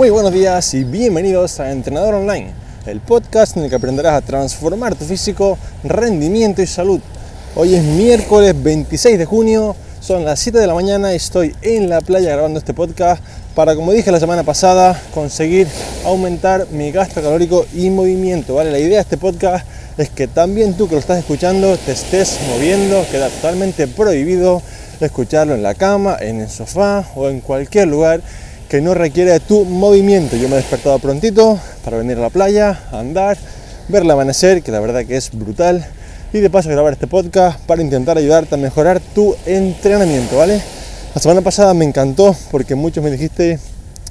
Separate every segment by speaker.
Speaker 1: Muy buenos días y bienvenidos a Entrenador Online, el podcast en el que aprenderás a transformar tu físico, rendimiento y salud. Hoy es miércoles 26 de junio, son las 7 de la mañana y estoy en la playa grabando este podcast para, como dije la semana pasada, conseguir aumentar mi gasto calórico y movimiento. ¿vale? La idea de este podcast es que también tú que lo estás escuchando te estés moviendo, queda totalmente prohibido escucharlo en la cama, en el sofá o en cualquier lugar que no requiere tu movimiento. Yo me he despertado prontito para venir a la playa, andar, ver el amanecer, que la verdad que es brutal, y de paso grabar este podcast para intentar ayudarte a mejorar tu entrenamiento, ¿vale? La semana pasada me encantó porque muchos me dijiste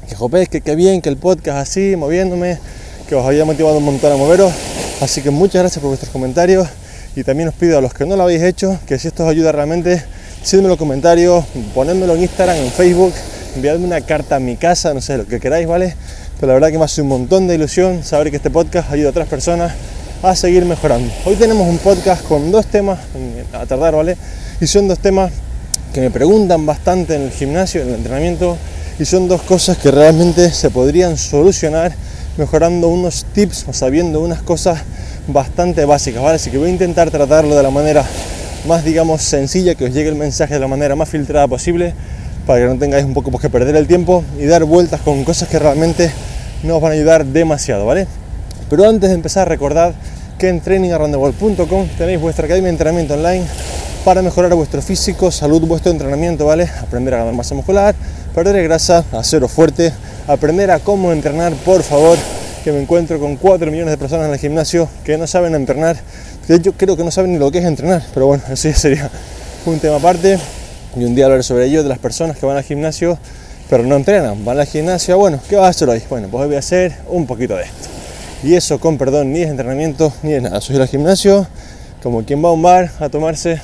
Speaker 1: que jope, que qué bien, que el podcast así, moviéndome, que os había motivado un montón a moveros. Así que muchas gracias por vuestros comentarios y también os pido a los que no lo habéis hecho que si esto os ayuda realmente, en los comentarios, ponedmelo en Instagram, en Facebook enviadme una carta a mi casa, no sé, lo que queráis, ¿vale? Pero la verdad que me hace un montón de ilusión saber que este podcast ayuda a otras personas a seguir mejorando. Hoy tenemos un podcast con dos temas a tardar, ¿vale? Y son dos temas que me preguntan bastante en el gimnasio, en el entrenamiento, y son dos cosas que realmente se podrían solucionar mejorando unos tips o sabiendo unas cosas bastante básicas, ¿vale? Así que voy a intentar tratarlo de la manera más, digamos, sencilla, que os llegue el mensaje de la manera más filtrada posible para que no tengáis un poco que perder el tiempo y dar vueltas con cosas que realmente no os van a ayudar demasiado, ¿vale? Pero antes de empezar, recordad que en trainingaroundtheworld.com tenéis vuestra academia de entrenamiento online para mejorar vuestro físico, salud, vuestro entrenamiento, ¿vale? Aprender a ganar masa muscular, perder grasa, haceros fuerte, aprender a cómo entrenar, por favor, que me encuentro con 4 millones de personas en el gimnasio que no saben entrenar, de hecho creo que no saben ni lo que es entrenar, pero bueno, eso sería un tema aparte y un día hablaré sobre ello de las personas que van al gimnasio pero no entrenan, van al gimnasio, bueno, ¿qué vas a hacer hoy? Bueno, pues hoy voy a hacer un poquito de esto. Y eso, con perdón, ni es entrenamiento ni es nada. Soy al gimnasio como quien va a un bar a tomarse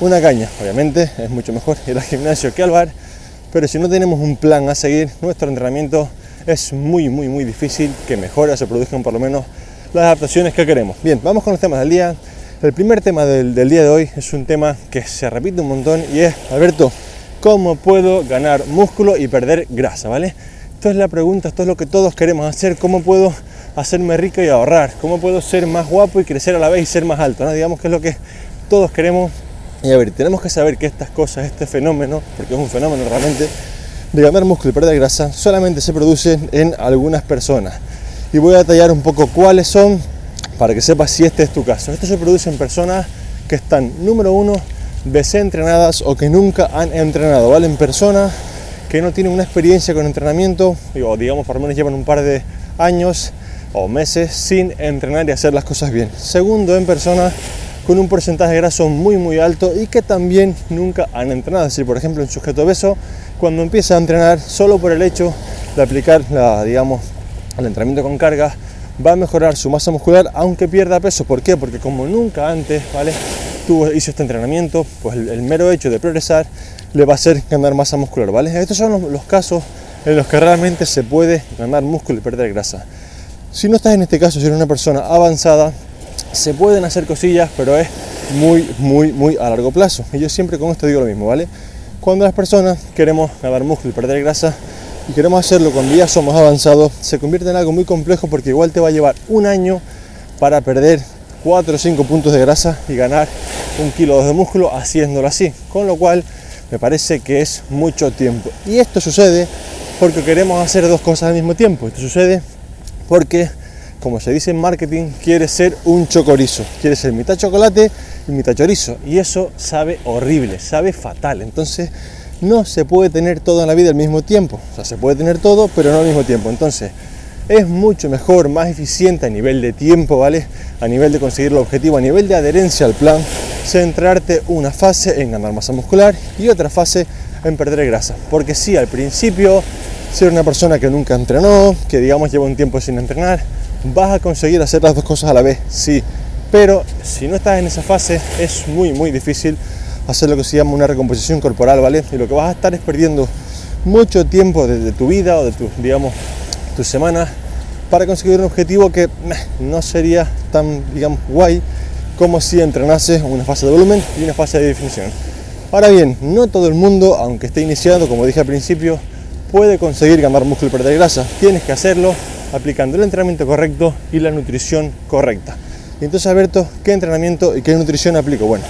Speaker 1: una caña. Obviamente es mucho mejor ir al gimnasio que al bar, pero si no tenemos un plan a seguir, nuestro entrenamiento es muy, muy, muy difícil que mejore se produzcan por lo menos las adaptaciones que queremos. Bien, vamos con los temas del día. El primer tema del, día de hoy es un tema que se repite un montón y es, Alberto, ¿cómo puedo ganar músculo y perder grasa? ¿Vale? Esto es la pregunta, esto es lo que todos queremos hacer, ¿cómo puedo hacerme rico y ahorrar? ¿Cómo puedo ser más guapo y crecer a la vez y ser más alto? ¿no? Digamos que es lo que todos queremos. Y a ver, tenemos que saber que estas cosas, este fenómeno, porque es un fenómeno realmente, de ganar músculo y perder grasa, solamente se produce en algunas personas. Y voy a detallar un poco cuáles son para que sepas si este es tu caso. Esto se produce en personas que están, número uno, desentrenadas o que nunca han entrenado, ¿vale? En personas que no tienen una experiencia con entrenamiento, o digamos por lo menos llevan un par de años o meses sin entrenar y hacer las cosas bien. Segundo, en personas con un porcentaje de graso muy muy alto y que también nunca han entrenado. Es decir, por ejemplo, un sujeto obeso, cuando empieza a entrenar solo por el hecho de aplicar la, digamos, el entrenamiento con carga, va a mejorar su masa muscular aunque pierda peso. ¿Por qué? Porque como nunca antes, ¿vale? Tuvo, hizo este entrenamiento, pues el, mero hecho de progresar le va a hacer ganar masa muscular, ¿vale? Estos son los, casos en los que realmente se puede ganar músculo y perder grasa. Si no estás en este caso, si eres una persona avanzada, se pueden hacer cosillas, pero es muy, muy, muy a largo plazo. Y yo siempre con esto digo lo mismo, ¿vale? Cuando las personas queremos ganar músculo y perder grasa, y queremos hacerlo cuando ya somos avanzados, se convierte en algo muy complejo porque igual te va a llevar un año para perder 4 o 5 puntos de grasa y ganar un kilo de músculo haciéndolo así. Con lo cual me parece que es mucho tiempo. Y esto sucede porque queremos hacer dos cosas al mismo tiempo. Esto sucede porque, como se dice en marketing, quieres ser un chocorizo. Quieres ser mitad chocolate y mitad chorizo. Y eso sabe horrible, sabe fatal. Entonces no se puede tener todo en la vida al mismo tiempo. O sea, se puede tener todo, pero no al mismo tiempo. Entonces, es mucho mejor, más eficiente a nivel de tiempo, ¿vale? A nivel de conseguir el objetivo, a nivel de adherencia al plan, centrarte una fase en ganar masa muscular y otra fase en perder grasa. Porque si al principio, ser una persona que nunca entrenó, que digamos lleva un tiempo sin entrenar, vas a conseguir hacer las dos cosas a la vez, sí. Pero si no estás en esa fase, es muy, muy difícil hacer lo que se llama una recomposición corporal, ¿vale? Y lo que vas a estar es perdiendo mucho tiempo de, tu vida o de tus, digamos, tus semanas para conseguir un objetivo que no sería tan, digamos, guay como si entrenases una fase de volumen y una fase de definición. Ahora bien, no todo el mundo, aunque esté iniciando, como dije al principio, puede conseguir ganar músculo y perder grasa. Tienes que hacerlo aplicando el entrenamiento correcto y la nutrición correcta. Y entonces, Alberto, ¿qué entrenamiento y qué nutrición aplico? Bueno,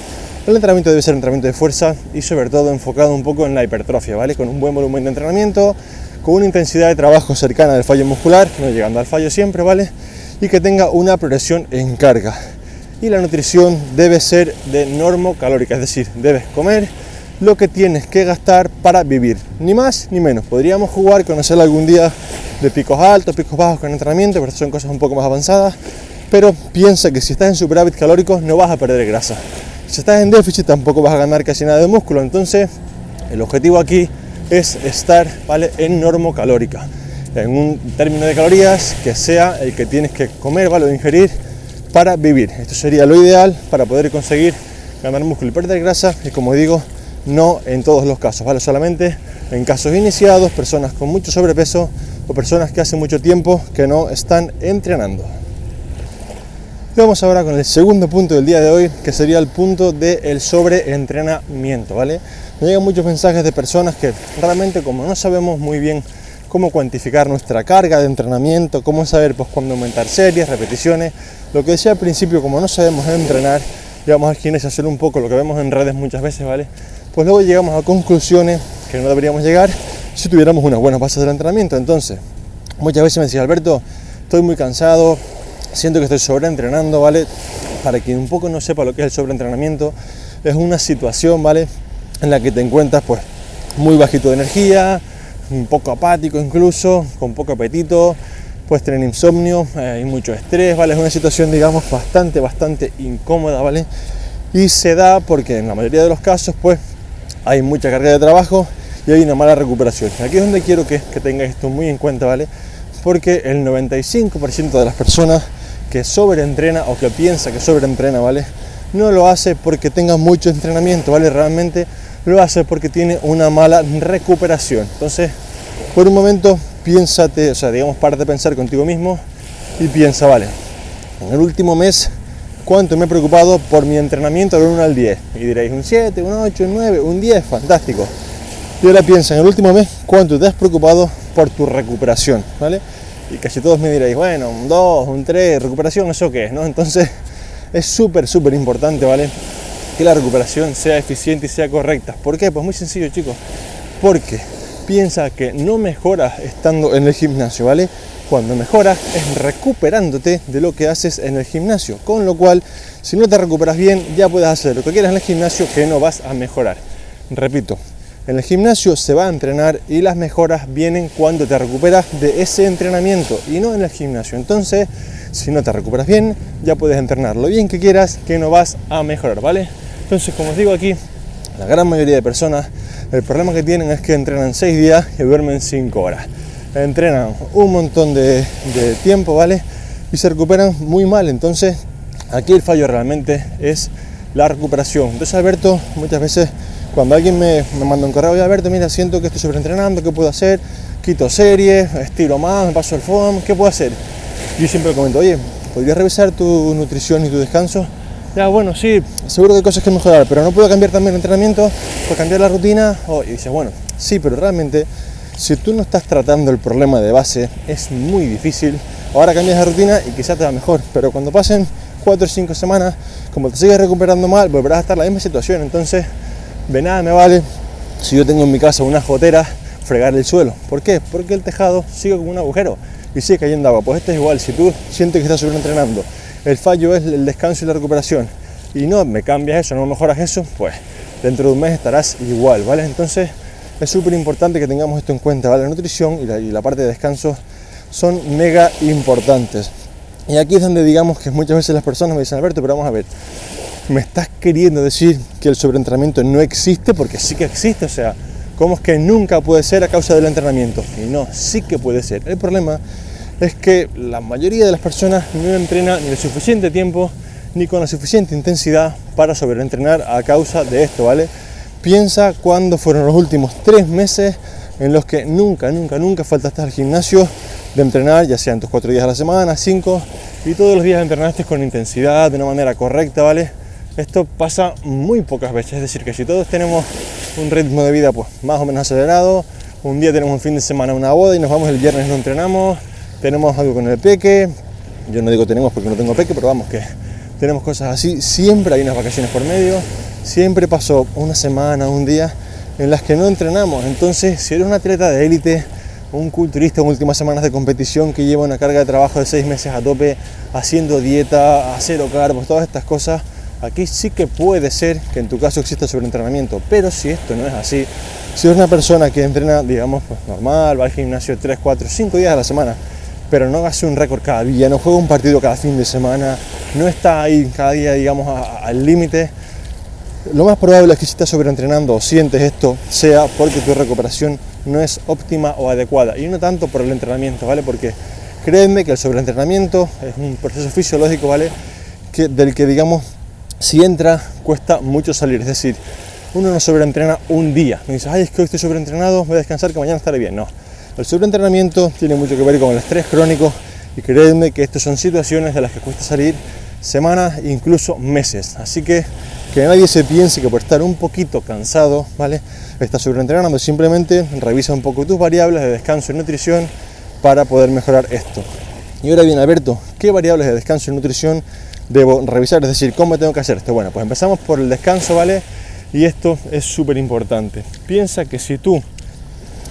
Speaker 1: el entrenamiento debe ser un entrenamiento de fuerza y sobre todo enfocado un poco en la hipertrofia, ¿vale? Con un buen volumen de entrenamiento, con una intensidad de trabajo cercana al fallo muscular, no llegando al fallo siempre, ¿vale? Y que tenga una progresión en carga. Y la nutrición debe ser de normo calórica, es decir, debes comer lo que tienes que gastar para vivir, ni más ni menos. Podríamos jugar, conocer algún día de picos altos, picos bajos con entrenamiento, pero son cosas un poco más avanzadas. Pero piensa que si estás en superávit calórico no vas a perder grasa. Si estás en déficit tampoco vas a ganar casi nada de músculo. Entonces, el objetivo aquí es estar ¿vale? en normo calórica, en un término de calorías que sea el que tienes que comer ¿vale? o ingerir para vivir. Esto sería lo ideal para poder conseguir ganar músculo y perder grasa y como digo, no en todos los casos, ¿vale? solamente en casos iniciados, personas con mucho sobrepeso o personas que hace mucho tiempo que no están entrenando. Y vamos ahora con el segundo punto del día de hoy, que sería el punto del sobreentrenamiento, ¿vale? Me llegan muchos mensajes de personas que realmente como no sabemos muy bien cómo cuantificar nuestra carga de entrenamiento, cómo saber pues cuándo aumentar series, repeticiones, lo que decía al principio, como no sabemos entrenar, llegamos al gimnasio a hacer un poco lo que vemos en redes muchas veces, ¿vale? Pues luego llegamos a conclusiones que no deberíamos llegar si tuviéramos unas buenas bases del entrenamiento. Entonces, muchas veces me decía, Alberto, estoy muy cansado, siento que estoy sobreentrenando, ¿vale? Para quien un poco no sepa lo que es el sobreentrenamiento, es una situación, ¿vale? En la que te encuentras pues muy bajito de energía, un poco apático incluso, con poco apetito, puedes tener insomnio, eh, hay mucho estrés, ¿vale? Es una situación, digamos, bastante, bastante incómoda, ¿vale? Y se da porque en la mayoría de los casos, pues, hay mucha carga de trabajo y hay una mala recuperación. Aquí es donde quiero que, que tengáis esto muy en cuenta, ¿vale? Porque el 95% de las personas que sobreentrena o que piensa que sobreentrena, ¿vale? No lo hace porque tenga mucho entrenamiento, ¿vale? Realmente lo hace porque tiene una mala recuperación. Entonces, por un momento, piénsate, o sea, digamos, parte de pensar contigo mismo y piensa, vale, en el último mes, ¿cuánto me he preocupado por mi entrenamiento del 1 al 10? Y diréis, un 7, un 8, un 9, un 10, fantástico. Y ahora piensa, en el último mes, ¿cuánto te has preocupado por tu recuperación? ¿Vale? Y casi todos me diréis, bueno, un 2, un 3, recuperación, ¿eso qué es? ¿no? Entonces es súper, súper importante, ¿vale? Que la recuperación sea eficiente y sea correcta. ¿Por qué? Pues muy sencillo, chicos. Porque piensa que no mejoras estando en el gimnasio, ¿vale? Cuando mejoras es recuperándote de lo que haces en el gimnasio. Con lo cual, si no te recuperas bien, ya puedes hacer lo que quieras en el gimnasio que no vas a mejorar. Repito, en el gimnasio se va a entrenar y las mejoras vienen cuando te recuperas de ese entrenamiento y no en el gimnasio. Entonces, si no te recuperas bien, ya puedes entrenar lo bien que quieras, que no vas a mejorar, ¿vale? Entonces, como os digo aquí, la gran mayoría de personas, el problema que tienen es que entrenan 6 días y duermen 5 horas. Entrenan un montón de, de tiempo, ¿vale? Y se recuperan muy mal. Entonces, aquí el fallo realmente es la recuperación. Entonces, Alberto, muchas veces cuando alguien me, manda un correo, oye Alberto, mira, siento que estoy sobreentrenando, ¿qué puedo hacer? Quito series, estiro más, me paso el foam, ¿qué puedo hacer? Yo siempre comento, oye, ¿podrías revisar tu nutrición y tu descanso? Ya, bueno, sí, seguro que hay cosas que mejorar, pero no puedo cambiar también el entrenamiento, puedo cambiar la rutina. Oh, y dices, bueno, sí, pero realmente, si tú no estás tratando el problema de base, es muy difícil. Ahora cambias la rutina y quizás te va mejor, pero cuando pasen 4 o 5 semanas, como te sigues recuperando mal, volverás a estar en la misma situación. Entonces, de nada me vale si yo tengo en mi casa una jotera fregar el suelo. ¿Por qué? Porque el tejado sigue con un agujero y sigue cayendo agua. Pues esto es igual, si tú sientes que estás sobreentrenando, el fallo es el descanso y la recuperación y no me cambias eso, no mejoras eso, pues dentro de un mes estarás igual, ¿vale? Entonces es súper importante que tengamos esto en cuenta, ¿vale? La nutrición y la, y la parte de descanso son mega importantes. Y aquí es donde digamos que muchas veces las personas me dicen, Alberto, pero vamos a ver, me estás queriendo decir que el sobreentrenamiento no existe, porque sí que existe, o sea, ¿cómo es que nunca puede ser a causa del entrenamiento? Y no, sí que puede ser. El problema es que la mayoría de las personas no entrenan ni el suficiente tiempo ni con la suficiente intensidad para sobreentrenar a causa de esto, ¿vale? Piensa cuándo fueron los últimos tres meses en los que nunca, nunca, nunca faltaste al gimnasio de entrenar, ya sean tus cuatro días a la semana, cinco, y todos los días entrenaste con intensidad, de una manera correcta, ¿vale? Esto pasa muy pocas veces, es decir, que si todos tenemos un ritmo de vida pues más o menos acelerado, un día tenemos un fin de semana una boda y nos vamos el viernes no entrenamos, tenemos algo con el peque, yo no digo tenemos porque no tengo peque, pero vamos que tenemos cosas así, siempre hay unas vacaciones por medio, siempre pasó una semana, un día en las que no entrenamos, entonces si eres un atleta de élite, un culturista en últimas semanas de competición que lleva una carga de trabajo de seis meses a tope, haciendo dieta, a cero carbos, todas estas cosas, aquí sí que puede ser que en tu caso exista sobreentrenamiento, pero si esto no es así, si eres una persona que entrena, digamos, pues normal, va al gimnasio 3, 4, 5 días a la semana, pero no hace un récord cada día, no juega un partido cada fin de semana, no está ahí cada día, digamos, al límite, lo más probable es que si estás sobreentrenando o sientes esto sea porque tu recuperación no es óptima o adecuada y no tanto por el entrenamiento, ¿vale? Porque créeme que el sobreentrenamiento es un proceso fisiológico, ¿vale? Del que, digamos, si entra cuesta mucho salir, es decir, uno no sobreentrena un día. Me dice, ay, es que hoy estoy sobreentrenado, voy a descansar que mañana estaré bien. No. El sobreentrenamiento tiene mucho que ver con el estrés crónico y créeme que estas son situaciones de las que cuesta salir semanas e incluso meses. Así que que nadie se piense que por estar un poquito cansado, ¿vale? Estás sobreentrenando, simplemente revisa un poco tus variables de descanso y nutrición para poder mejorar esto. Y ahora bien, Alberto, ¿qué variables de descanso y nutrición debo revisar? Es decir, ¿cómo tengo que hacer esto? Bueno, pues empezamos por el descanso, ¿vale? Y esto es súper importante. Piensa que si tú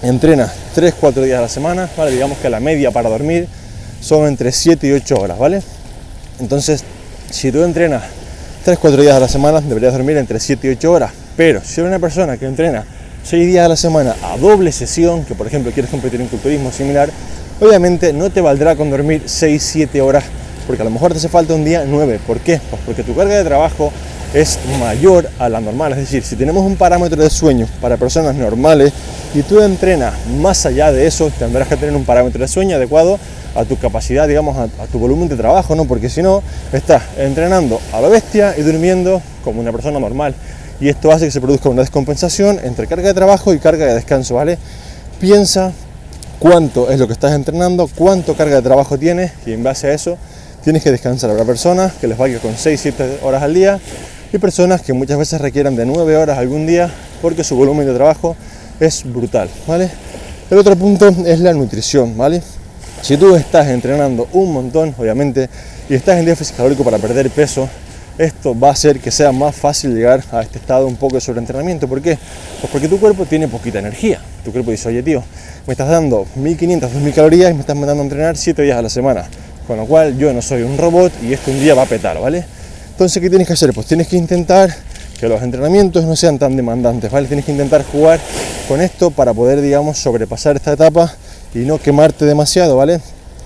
Speaker 1: entrenas 3-4 días a la semana, ¿vale? Digamos que la media para dormir son entre 7 y 8 horas, ¿vale? Entonces, si tú entrenas 3-4 días a la semana, deberías dormir entre 7 y 8 horas. Pero si eres una persona que entrena 6 días a la semana a doble sesión, que por ejemplo quieres competir en culturismo similar, obviamente no te valdrá con dormir 6-7 horas, porque a lo mejor te hace falta un día 9. ¿Por qué? Pues porque tu carga de trabajo es mayor a la normal. Es decir, si tenemos un parámetro de sueño para personas normales y tú entrenas más allá de eso, tendrás que tener un parámetro de sueño adecuado a tu capacidad, digamos, a, tu volumen de trabajo, ¿no? Porque si no, estás entrenando a la bestia y durmiendo como una persona normal. Y esto hace que se produzca una descompensación entre carga de trabajo y carga de descanso, ¿vale? Piensa cuánto es lo que estás entrenando, cuánto carga de trabajo tienes y en base a eso tienes que descansar. Habrá personas que les vaya con 6-7 horas al día y personas que muchas veces requieran de 9 horas algún día porque su volumen de trabajo es brutal, ¿vale? El otro punto es la nutrición, ¿vale? Si tú estás entrenando un montón, obviamente, y estás en déficit calórico para perder peso, esto va a hacer que sea más fácil llegar a este estado un poco de sobreentrenamiento. ¿Por qué? Pues porque tu cuerpo tiene poquita energía. Tu cuerpo dice, oye tío, me estás dando 1500, 2000 calorías y me estás mandando a entrenar 7 días a la semana. Con lo cual yo no soy un robot y esto un día va a petar, ¿vale? Entonces, ¿qué tienes que hacer? Pues tienes que intentar que los entrenamientos no sean tan demandantes, ¿vale? Tienes que intentar jugar con esto para poder, digamos, sobrepasar esta etapa y no quemarte demasiado, ¿vale?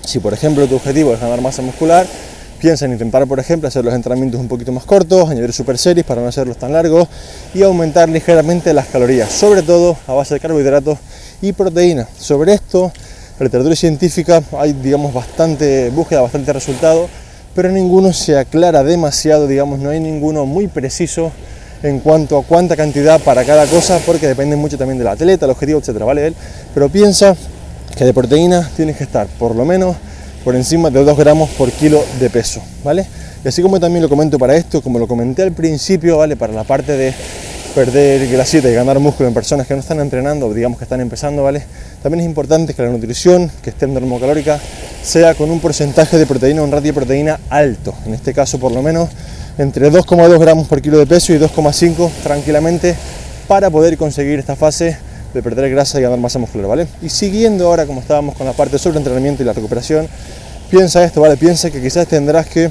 Speaker 1: Si por ejemplo tu objetivo es ganar masa muscular, piensa en intentar, por ejemplo, hacer los entrenamientos un poquito más cortos, añadir super series para no hacerlos tan largos y aumentar ligeramente las calorías, sobre todo a base de carbohidratos y proteína. Sobre esto, literatura científica hay, digamos, bastante búsqueda, bastante resultado, pero ninguno se aclara demasiado, digamos, no hay ninguno muy preciso en cuanto a cuánta cantidad para cada cosa, porque depende mucho también del atleta, el objetivo, etcétera, ¿vale? Pero piensa que de proteína tienes que estar por lo menos por encima de 2 gramos por kilo de peso, ¿vale? Y así como también lo comento para esto, como lo comenté al principio, ¿vale? Para la parte de perder grasita y ganar músculo en personas que no están entrenando, digamos que están empezando, ¿vale? También es importante que la nutrición, que esté en termocalórica, sea con un porcentaje de proteína, un ratio de proteína alto. En este caso, por lo menos, entre 2,2 gramos por kilo de peso y 2,5 tranquilamente para poder conseguir esta fase de perder grasa y ganar masa muscular, ¿vale? Y siguiendo ahora como estábamos con la parte sobre entrenamiento y la recuperación, piensa esto, ¿vale? Piensa que quizás tendrás que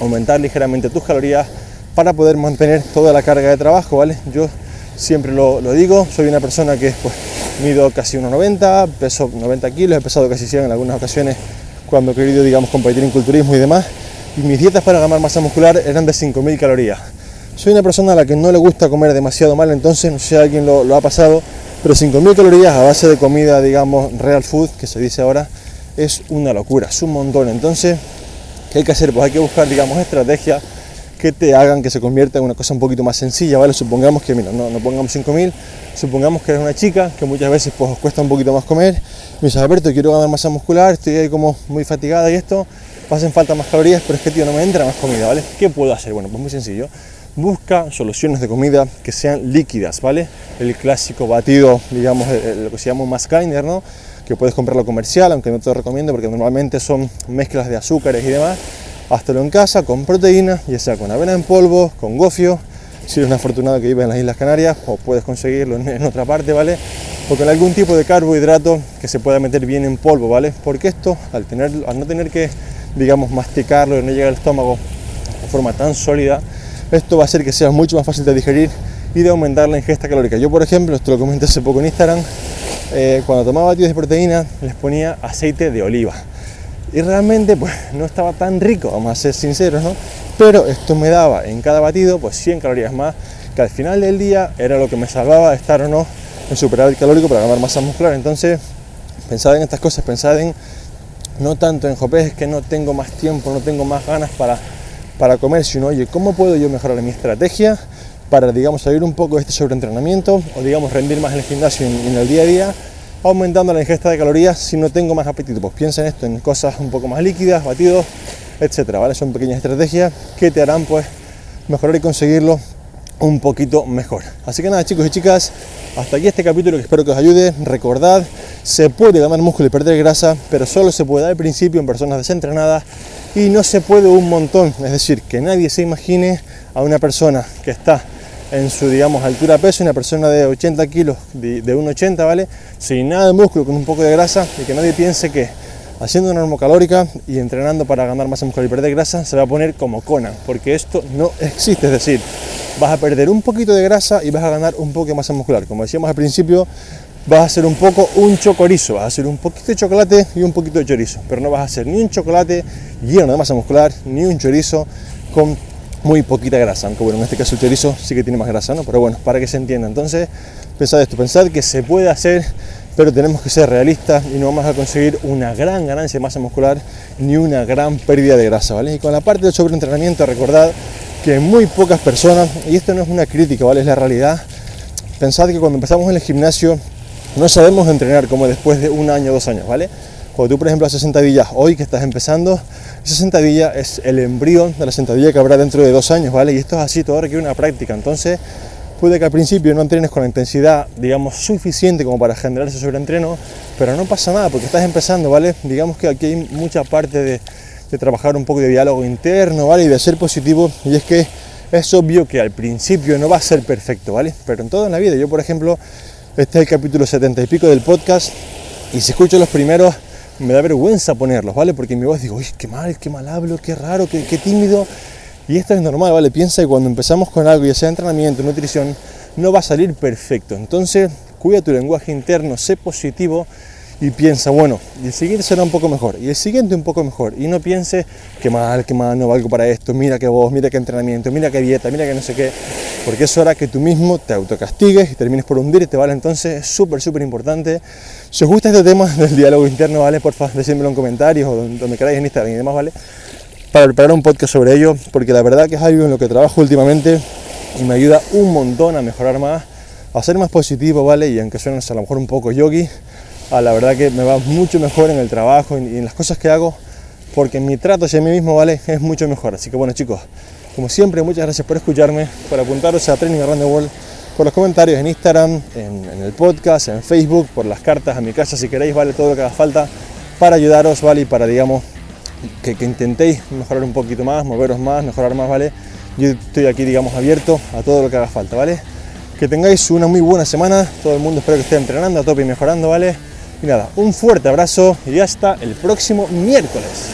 Speaker 1: aumentar ligeramente tus calorías para poder mantener toda la carga de trabajo, ¿vale? Yo siempre lo, digo, soy una persona que pues, mido casi 1,90, peso 90 kilos, he pesado casi 100 en algunas ocasiones cuando he querido, digamos, competir en culturismo y demás y mis dietas para ganar masa muscular eran de 5.000 calorías. Soy una persona a la que no le gusta comer demasiado mal, entonces no sé si alguien lo, ha pasado, pero 5.000 calorías a base de comida, digamos, real food, que se dice ahora, es una locura, es un montón. Entonces, ¿qué hay que hacer? Pues hay que buscar, digamos, estrategias que te hagan que se convierta en una cosa un poquito más sencilla, ¿vale? Supongamos que, mira, no, no pongamos 5.000, supongamos que eres una chica que muchas veces pues os cuesta un poquito más comer, me dices, Alberto, quiero ganar masa muscular, estoy ahí como muy fatigada y esto, hacen falta más calorías, pero es que tío no me entra más comida, ¿vale? ¿Qué puedo hacer? Bueno, pues muy sencillo. busca soluciones de comida que sean líquidas, ¿vale? El clásico batido, digamos, lo que se llama grinder, ¿no? Que puedes comprarlo comercial, aunque no te lo recomiendo porque normalmente son mezclas de azúcares y demás. Hazlo en casa con proteína, ya sea con avena en polvo, con gofio, si eres un afortunado que vive en las Islas Canarias, o puedes conseguirlo en, otra parte, ¿vale? O con algún tipo de carbohidrato que se pueda meter bien en polvo, ¿vale? Porque esto, al, al no tener que, digamos, masticarlo y no llegar al estómago de forma tan sólida, esto va a hacer que sea mucho más fácil de digerir y de aumentar la ingesta calórica. Yo, por ejemplo, esto lo comenté hace poco en Instagram, eh, cuando tomaba batidos de proteína les ponía aceite de oliva. Y realmente pues no estaba tan rico, vamos a ser sinceros, ¿no? Pero esto me daba en cada batido pues 100 calorías más, que al final del día era lo que me salvaba de estar o no en superávit calórico para ganar masa muscular. Entonces, pensad en estas cosas, pensad en no tanto en jopes, es que no tengo más tiempo, no tengo más ganas para para comer, sino, oye, ¿cómo puedo yo mejorar mi estrategia para, digamos, salir un poco de este sobreentrenamiento o, digamos, rendir más en el gimnasio en, el día a día, aumentando la ingesta de calorías si no tengo más apetito? Pues piensa en esto, en cosas un poco más líquidas, batidos, etcétera, ¿vale? Son pequeñas estrategias que te harán, pues, mejorar y conseguirlo un poquito mejor. Así que nada, chicos y chicas, hasta aquí este capítulo que espero que os ayude. Recordad, se puede ganar músculo y perder grasa, pero solo se puede al principio en personas desentrenadas y no se puede un montón. Es decir, que nadie se imagine a una persona que está en su, digamos, altura peso, una persona de 80 kilos, de, 1,80, ¿vale? Sin nada de músculo, con un poco de grasa, y que nadie piense que haciendo una normocalórica y entrenando para ganar masa muscular y perder grasa, se va a poner como Conan, porque esto no existe. Es decir, vas a perder un poquito de grasa y vas a ganar un poco de masa muscular. Como decíamos al principio, vas a hacer un poco un chocorizo, vas a hacer un poquito de chocolate y un poquito de chorizo, pero no vas a hacer ni un chocolate lleno de masa muscular, ni un chorizo con muy poquita grasa, aunque bueno, en este caso el chorizo sí que tiene más grasa, ¿no? Pero bueno, para que se entienda. Entonces, pensad esto, pensad que se puede hacer, pero tenemos que ser realistas y no vamos a conseguir una gran ganancia de masa muscular ni una gran pérdida de grasa, ¿vale? Y con la parte del sobreentrenamiento, recordad que muy pocas personas, y esto no es una crítica, ¿vale? Es la realidad, pensad que cuando empezamos en el gimnasio no sabemos entrenar como después de un año, dos años, ¿vale? Cuando tú, por ejemplo, haces sentadillas hoy que estás empezando, esa sentadilla es el embrión de la sentadilla que habrá dentro de dos años, ¿vale? Y esto es así, todo requiere una práctica. Entonces, puede que al principio no entrenes con la intensidad, digamos, suficiente como para generar ese sobreentreno, pero no pasa nada porque estás empezando, ¿vale? Digamos que aquí hay mucha parte de, de trabajar un poco de diálogo interno, ¿vale? Y de ser positivo, y es que es obvio que al principio no va a ser perfecto, ¿vale? Pero en toda la vida, yo por ejemplo, este es el capítulo 70 y pico del podcast y si escucho los primeros me da vergüenza ponerlos, ¿vale? Porque en mi voz digo, uy, qué mal, qué mal hablo, qué raro, qué, tímido. Y esto es normal, ¿vale? Piensa que cuando empezamos con algo, ya sea entrenamiento, nutrición, no va a salir perfecto. Entonces, cuida tu lenguaje interno, sé positivo y piensa, bueno, y el siguiente será un poco mejor, y el siguiente un poco mejor, y no piense que mal, que mal, no valgo para esto, mira que vos, mira qué entrenamiento, mira qué dieta, mira que no sé qué, porque es hora que tú mismo te autocastigues y termines por hundirte, ¿vale? Entonces es súper, súper importante. Si os gusta este tema del diálogo interno, ¿vale? Por favor, decídmelo en comentarios o donde queráis en Instagram y demás, ¿vale? Para preparar un podcast sobre ello, porque la verdad que es algo en lo que trabajo últimamente y me ayuda un montón a mejorar más, a ser más positivo, ¿vale? Y aunque suene a lo mejor un poco yogi, a la verdad que me va mucho mejor en el trabajo y en las cosas que hago, porque mi trato hacia mí mismo, ¿vale? Es mucho mejor. Así que bueno chicos, como siempre, muchas gracias por escucharme, por apuntaros a Training Around the World, por los comentarios en Instagram, en, el podcast, en Facebook, por las cartas a mi casa si queréis, ¿vale? Todo lo que haga falta para ayudaros, ¿vale? Y para, digamos, que, que intentéis mejorar un poquito más, moveros más, mejorar más, ¿vale? Yo estoy aquí, digamos, abierto a todo lo que haga falta, ¿vale? Que tengáis una muy buena semana, todo el mundo espero que esté entrenando a tope y mejorando, ¿vale? Un fuerte abrazo y hasta el próximo miércoles.